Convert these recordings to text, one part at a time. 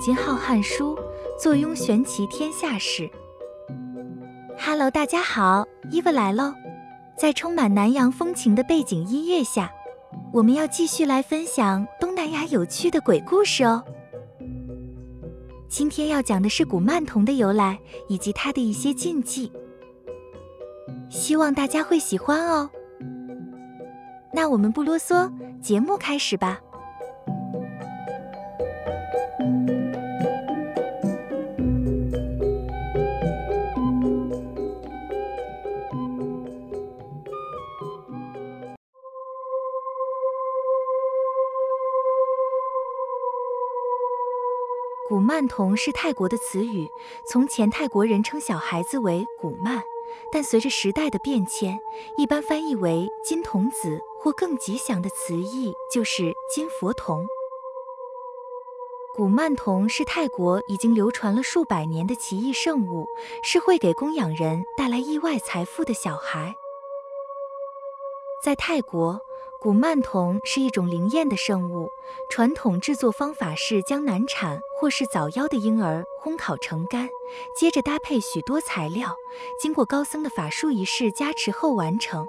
今浩瀚书，坐拥玄奇天下事。Hello，大家好，伊娃来喽！在充满南洋风情的背景音乐下，我们要继续来分享东南亚有趣的鬼故事哦。今天要讲的是古曼童的由来以及它的一些禁忌，希望大家会喜欢哦。那我们不啰嗦，节目开始吧。古曼童是泰国的词语，从前泰国人称小孩子为古曼，但随着时代的变迁，一般翻译为金童子，或更吉祥的词义就是金佛童。古曼童是泰国已经流传了数百年的奇异圣物，是会给供养人带来意外财富的小孩。在泰国。古曼童是一种灵验的生物，传统制作方法是将难产或是早夭的婴儿烘烤成干，接着搭配许多材料，经过高僧的法术仪式加持后完成。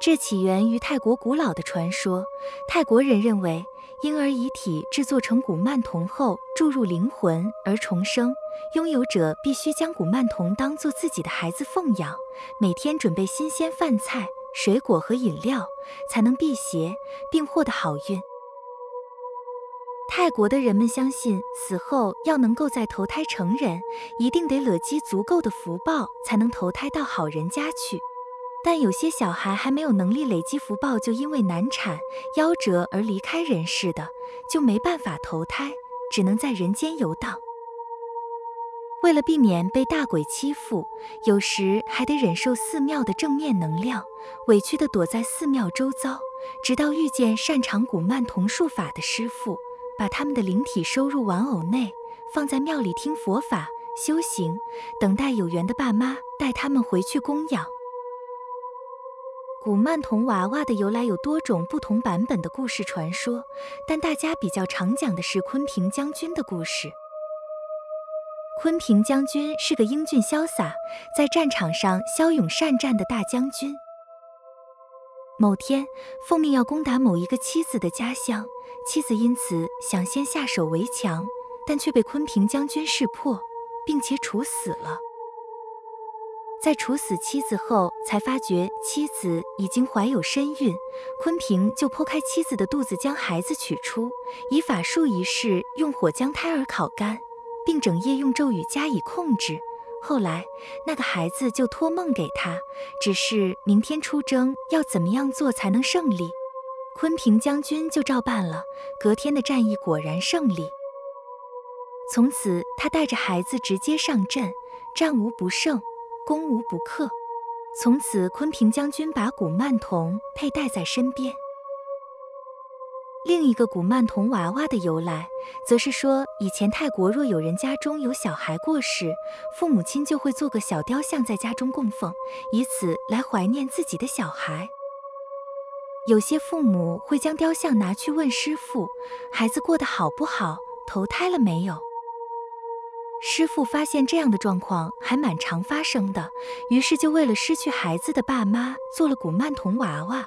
这起源于泰国古老的传说，泰国人认为婴儿遗体制作成古曼童后注入灵魂而重生，拥有者必须将古曼童当做自己的孩子奉养，每天准备新鲜饭菜。水果和饮料才能辟邪并获得好运。泰国的人们相信，死后要能够再投胎成人，一定得累积足够的福报，才能投胎到好人家去。但有些小孩还没有能力累积福报，就因为难产夭折而离开人世的，就没办法投胎，只能在人间游荡。为了避免被大鬼欺负，有时还得忍受寺庙的正面能量，委屈地躲在寺庙周遭，直到遇见擅长古曼童术法的师傅，把他们的灵体收入玩偶内，放在庙里听佛法修行，等待有缘的爸妈带他们回去供养。古曼童娃娃的由来有多种不同版本的故事传说，但大家比较常讲的是昆平将军的故事。昆平将军是个英俊潇洒，在战场上骁勇善战的大将军。某天，奉命要攻打某一个妻子的家乡，妻子因此想先下手为强，但却被昆平将军识破，并且处死了。在处死妻子后，才发觉妻子已经怀有身孕，昆平就剖开妻子的肚子，将孩子取出，以法术仪式用火将胎儿烤干。并整夜用咒语加以控制。后来，那个孩子就托梦给他，只是明天出征要怎么样做才能胜利。昆平将军就照办了。隔天的战役果然胜利。从此，他带着孩子直接上阵，战无不胜，攻无不克。从此，昆平将军把古曼童佩戴在身边。另一个古曼童娃娃的由来，则是说，以前泰国若有人家中有小孩过世，父母亲就会做个小雕像在家中供奉，以此来怀念自己的小孩。有些父母会将雕像拿去问师傅，孩子过得好不好，投胎了没有？师傅发现这样的状况还蛮常发生的，于是就为了失去孩子的爸妈，做了古曼童娃娃。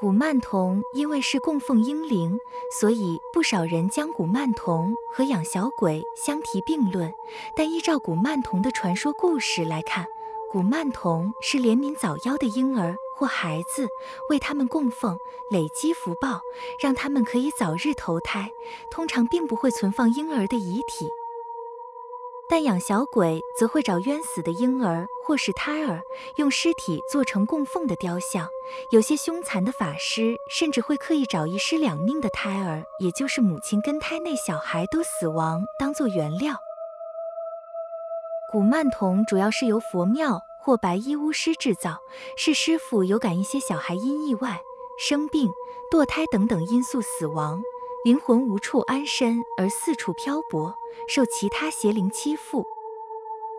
古曼童因为是供奉婴灵，所以不少人将古曼童和养小鬼相提并论。但依照古曼童的传说故事来看，古曼童是怜悯早夭的婴儿或孩子，为他们供奉，累积福报，让他们可以早日投胎。通常并不会存放婴儿的遗体。但养小鬼则会找冤死的婴儿或是胎儿，用尸体做成供奉的雕像。有些凶残的法师甚至会刻意找一尸两命的胎儿，也就是母亲跟胎内小孩都死亡，当做原料。古曼童主要是由佛庙或白衣巫师制造，是师傅有感一些小孩因意外、生病、堕胎等等因素死亡。灵魂无处安身，而四处漂泊，受其他邪灵欺负。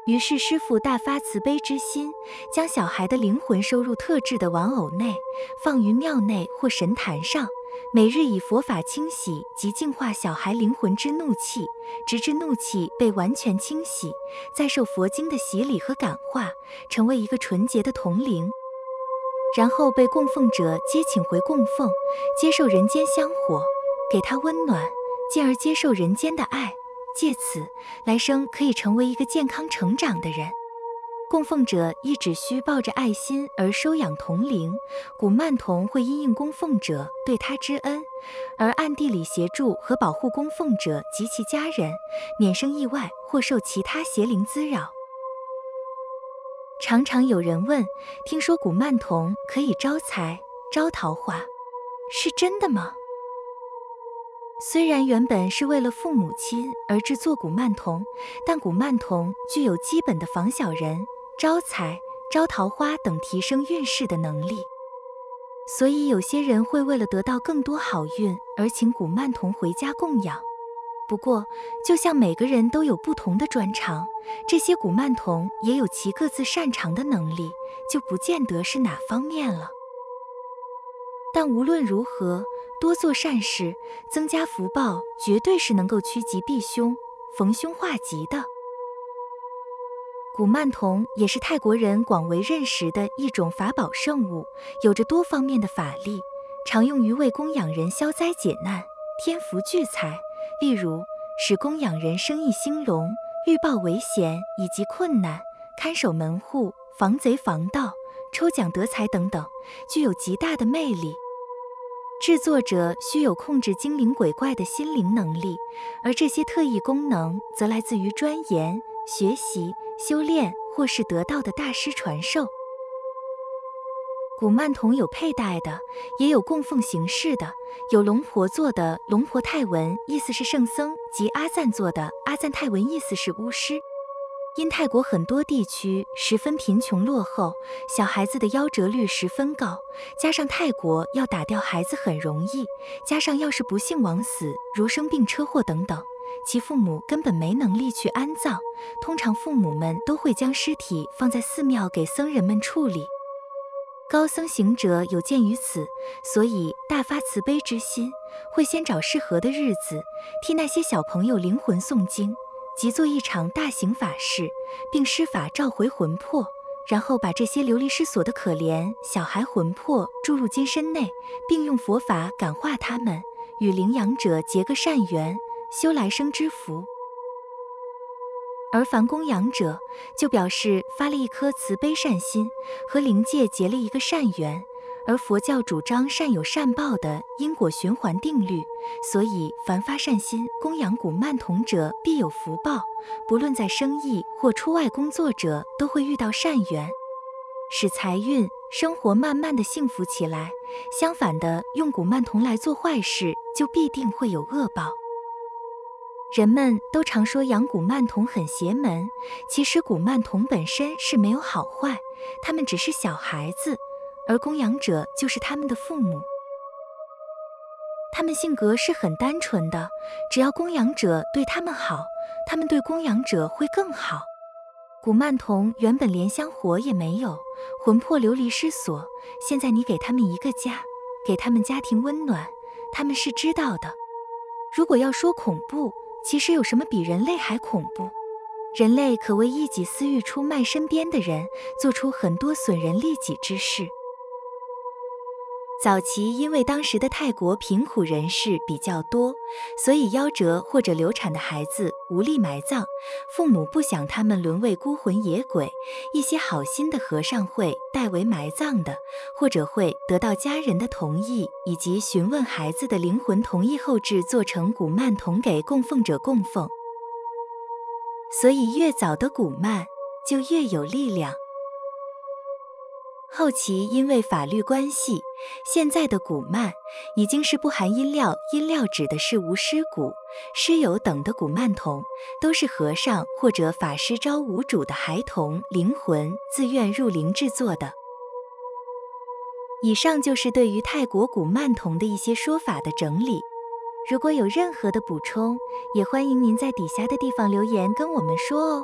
于是师傅大发慈悲之心，将小孩的灵魂收入特制的玩偶内，放于庙内或神坛上，每日以佛法清洗及净化小孩灵魂之怒气，直至怒气被完全清洗，再受佛经的洗礼和感化，成为一个纯洁的童灵。然后被供奉者接请回供奉，接受人间香火，给他温暖，进而接受人间的爱，借此来生可以成为一个健康成长的人。供奉者亦只需抱着爱心而收养童灵，古曼童会因应供奉者对他之恩，而暗地里协助和保护供奉者及其家人，免生意外或受其他邪灵滋扰。常常有人问：听说古曼童可以招财、招桃花，是真的吗？虽然原本是为了父母亲而制作古曼童，但古曼童具有基本的防小人。招财、招桃花等提升运势的能力，所以有些人会为了得到更多好运而请古曼童回家供养。不过，就像每个人都有不同的专长，这些古曼童也有其各自擅长的能力，就不见得是哪方面了。但无论如何，多做善事，增加福报，绝对是能够趋吉避凶、逢凶化吉的。古曼童也是泰国人广为认识的一种法宝圣物，有着多方面的法力，常用于为供养人消灾解难、添福聚财，例如使供养人生意兴隆、预报危险以及困难、看守门户、防贼防盗、抽奖得财等等，具有极大的魅力。制作者需有控制精灵鬼怪的心灵能力，而这些特异功能则来自于钻研、学习。修炼或是得到的大师传授。古曼童有佩戴的，也有供奉形式的。有龙婆做的龙婆泰文，意思是圣僧；及阿赞做的阿赞泰文，意思是巫师。因泰国很多地区十分贫穷落后，小孩子的夭折率十分高，加上泰国要打掉孩子很容易，加上要是不幸枉死，如生病、车祸等等。其父母根本没能力去安葬，通常父母们都会将尸体放在寺庙给僧人们处理。高僧行者有鉴于此，所以大发慈悲之心，会先找适合的日子，替那些小朋友灵魂诵经，即做一场大型法事，并施法召回魂魄，然后把这些流离失所的可怜小孩魂魄注入金身内，并用佛法感化他们，与领养者结个善缘。修来生之福，而凡供养者就表示发了一颗慈悲善心，和灵界结了一个善缘。而佛教主张善有善报的因果循环定律，所以凡发善心供养古曼童者必有福报，不论在生意或出外工作者都会遇到善缘，使财运生活慢慢的幸福起来。相反的，用古曼童来做坏事，就必定会有恶报。人们都常说养古曼童很邪门，其实古曼童本身是没有好坏，他们只是小孩子，而供养者就是他们的父母。他们性格是很单纯的，只要供养者对他们好，他们对供养者会更好。古曼童原本连香火也没有，魂魄流离失所，现在你给他们一个家，给他们家庭温暖，他们是知道的。如果要说恐怖，其实有什么比人类还恐怖？人类可为一己私欲出卖身边的人，做出很多损人利己之事。早期因为当时的泰国贫苦人士比较多，所以夭折或者流产的孩子无力埋葬，父母不想他们沦为孤魂野鬼，一些好心的和尚会代为埋葬的，或者会得到家人的同意以及询问孩子的灵魂同意后制作成古曼童给供奉者供奉。所以越早的古曼就越有力量。后期因为法律关系，现在的古曼已经是不含音料，音料指的是无师古、师友等的古曼童，都是和尚或者法师招无主的孩童灵魂自愿入灵制作的。以上就是对于泰国古曼童的一些说法的整理。如果有任何的补充，也欢迎您在底下的地方留言跟我们说哦。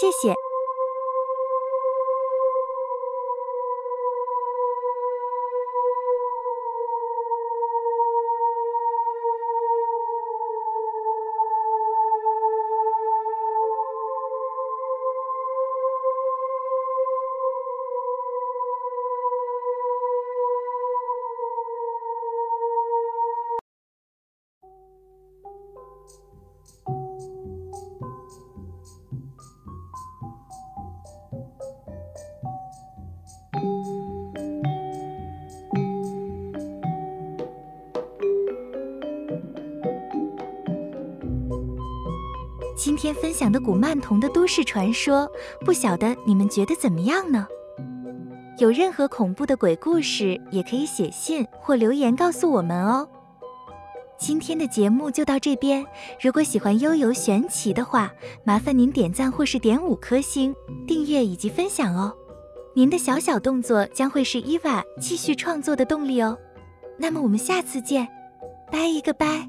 谢谢。今天分享的古曼童的都市传说，不晓得你们觉得怎么样呢？有任何恐怖的鬼故事，也可以写信或留言告诉我们哦。今天的节目就到这边，如果喜欢悠游玄奇的话，麻烦您点赞或是点五颗星、订阅以及分享哦。您的小小动作将会是伊娃继续创作的动力哦。那么我们下次见，拜一个拜。